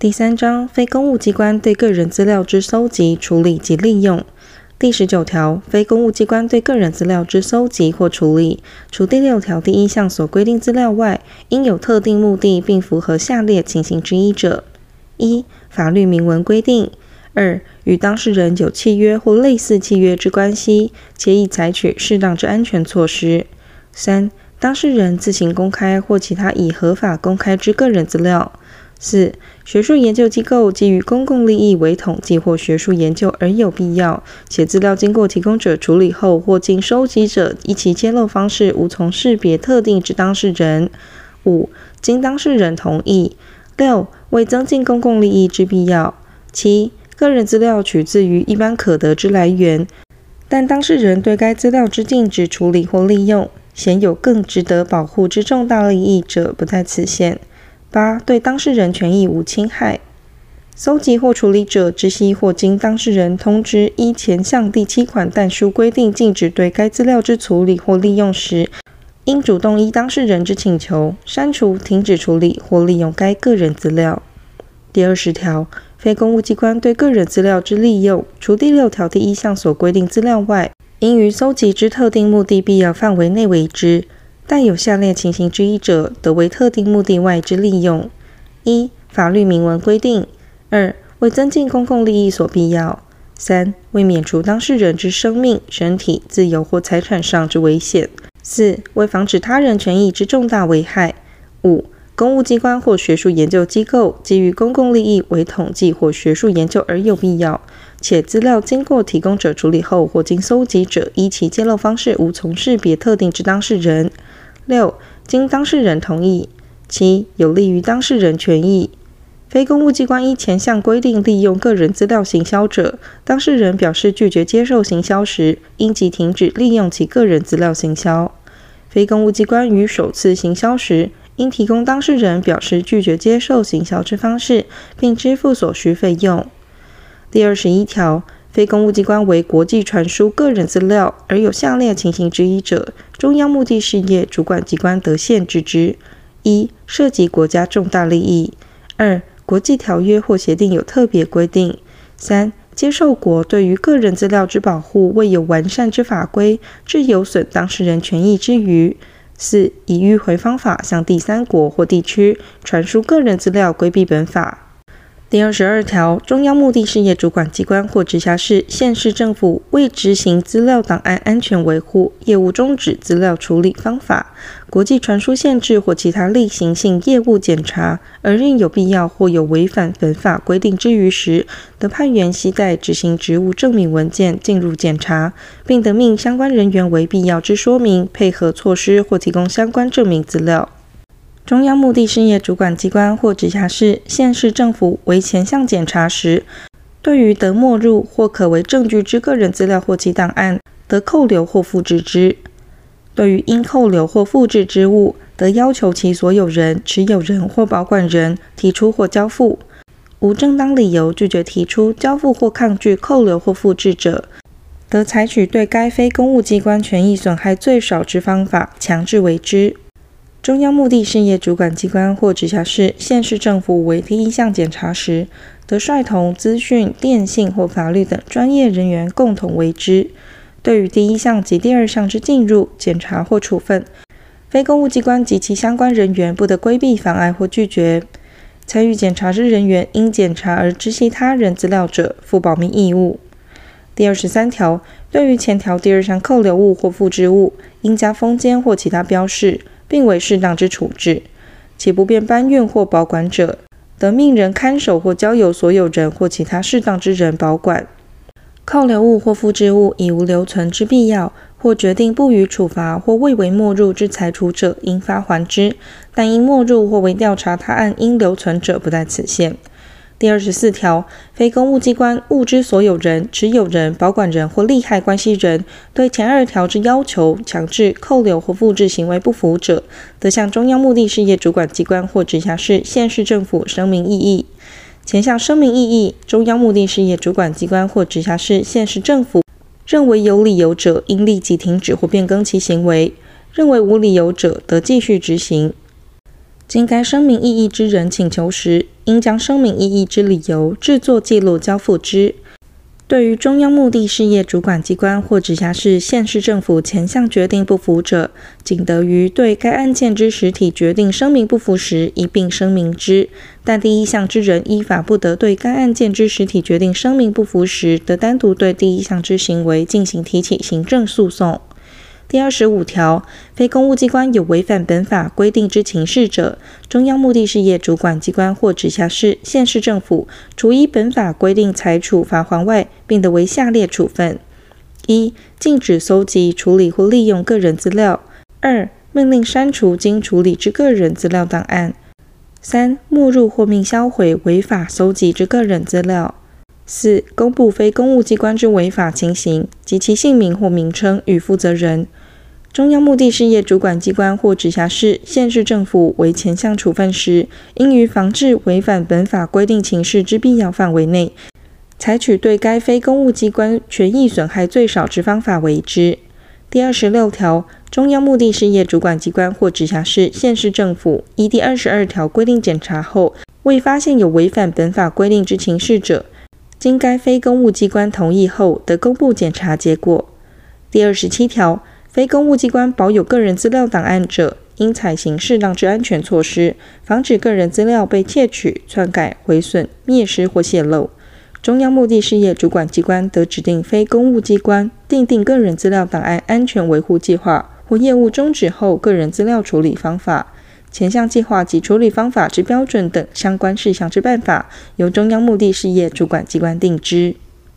第三章非公务机关对个人资料之搜集、处理及利用。第十九条，非公务机关对个人资料之搜集或处理，除第六条第一项所规定资料外，应有特定目的，并符合下列情形之一者：一、法律明文规定；二、与当事人有契约或类似契约之关系，且已采取适当之安全措施；三、当事人自行公开或其他已合法公开之个人资料；四、学术研究机构基于公共利益为统计或学术研究而有必要，且资料经过提供者处理后或经收集者依其揭露方式无从识别特定之当事人；五、经当事人同意；六、为增进公共利益之必要；七、个人资料取自于一般可得之来源，但当事人对该资料之禁止处理或利用，显有更值得保护之重大利益者，不在此限。八、对当事人权益无侵害。搜集或处理者知悉或经当事人通知，依前项第七款但书规定禁止对该资料之处理或利用时，应主动依当事人之请求，删除、停止处理或利用该个人资料。第二十条，非公务机关对个人资料之利用，除第六条第一项所规定资料外，应于搜集之特定目的必要范围内为之，但有下列情形之一者，得为特定目的外之利用：一、法律明文规定；二、为增进公共利益所必要；三、为免除当事人之生命、身体、自由或财产上之危险；四、为防止他人权益之重大危害；五、公务机关或学术研究机构基于公共利益为统计或学术研究而有必要。且资料经过提供者处理后，或经搜集者依其揭露方式无从识别特定之当事人；六、经当事人同意；七、有利于当事人权益。非公务机关依前项规定利用个人资料行销者，当事人表示拒绝接受行销时，应即停止利用其个人资料行销。非公务机关于首次行销时，应提供当事人表示拒绝接受行销之方式，并支付所需费用。第二十一条，非公务机关为国际传输个人资料而有下列情形之一者，中央目的事业主管机关得限制之：一、涉及国家重大利益；二、国际条约或协定有特别规定；三、接受国对于个人资料之保护未有完善之法规，致有损当事人权益之余；四、以迂回方法向第三国或地区传输个人资料规避本法。第二十二条，中央目的事业主管机关或直辖市、县市政府为执行资料档案安全维护、业务终止资料处理方法、国际传输限制或其他例行性业务检查，而认有必要或有违反本法规定之余时，得派员携带执行职务证明文件进入检查，并得命相关人员为必要之说明、配合措施或提供相关证明资料。中央目的事业主管机关或直辖市、县市政府为前项检查时，对于得没入或可为证据之个人资料或其档案，得扣留或复制之；对于应扣留或复制之物，得要求其所有人、持有人或保管人提出或交付。无正当理由拒绝提出、交付或抗拒扣留或复制者，得采取对该非公务机关权益损害最少之方法，强制为之。中央目的事业主管机关或直辖市、县市政府为第一项检查时，得率同资讯、电信或法律等专业人员共同为之。对于第一项及第二项之进入、检查或处分，非公务机关及其相关人员不得规避、妨碍或拒绝。参与检查之人员因检查而知悉他人资料者，负保密义务。第二十三条，对于前条第二项扣留物或复制物，应加封缄或其他标示。并为适当之处置，且不便搬运或保管者，得命人看守或交由所有人或其他适当之人保管。扣留物或复制物已无留存之必要，或决定不予处罚或未为没入之裁处者，应发还之。但因没入或为调查他案应留存者，不在此限。第二十四条，非公务机关物之所有人、持有人、保管人或利害关系人，对前二条之要求、强制、扣留或复制行为不服者，得向中央目的事业主管机关或直辖市、县市政府声明异议。前项声明异议，中央目的事业主管机关或直辖市、县市政府认为有理由者，应立即停止或变更其行为；认为无理由者，得继续执行。经该声明异议之人请求时，应将声明异议之理由制作记录交付之。对于中央目的事业主管机关或直辖市、县市政府前项决定不服者，仅得于对该案件之实体决定声明不服时，一并声明之。但第一项之人依法不得对该案件之实体决定声明不服时，得单独对第一项之行为进行提起行政诉讼。第二十五条，非公务机关有违反本法规定之情事者，中央目的事业主管机关或直辖市、县市政府，除依本法规定裁处罚锾外，并得为下列处分：一、禁止搜集、处理或利用个人资料；二、命令删除经处理之个人资料档案；三、没入或命销毁违法搜集之个人资料。四、公布非公务机关之违法情形及其姓名或名称与负责人，中央目的事业主管机关或直辖市、县市政府为前项处分时，应于防治违反本法规定情事之必要范围内，采取对该非公务机关权益损害最少之方法为之。第二十六条，中央目的事业主管机关或直辖市、县市政府依第二十二条规定检查后，未发现有违反本法规定之情事者，经该非公务机关同意后，得公布检查结果。第二十七条，非公务机关保有个人资料档案者，应采行适当之安全措施，防止个人资料被窃取、篡改、毁损、灭失或泄露。中央目的事业主管机关得指定非公务机关，订定个人资料档案安全维护计划或业务终止后个人资料处理方法。前项计划及处理方法之标准等相关事项之办法，由中央目的事业主管机关定之。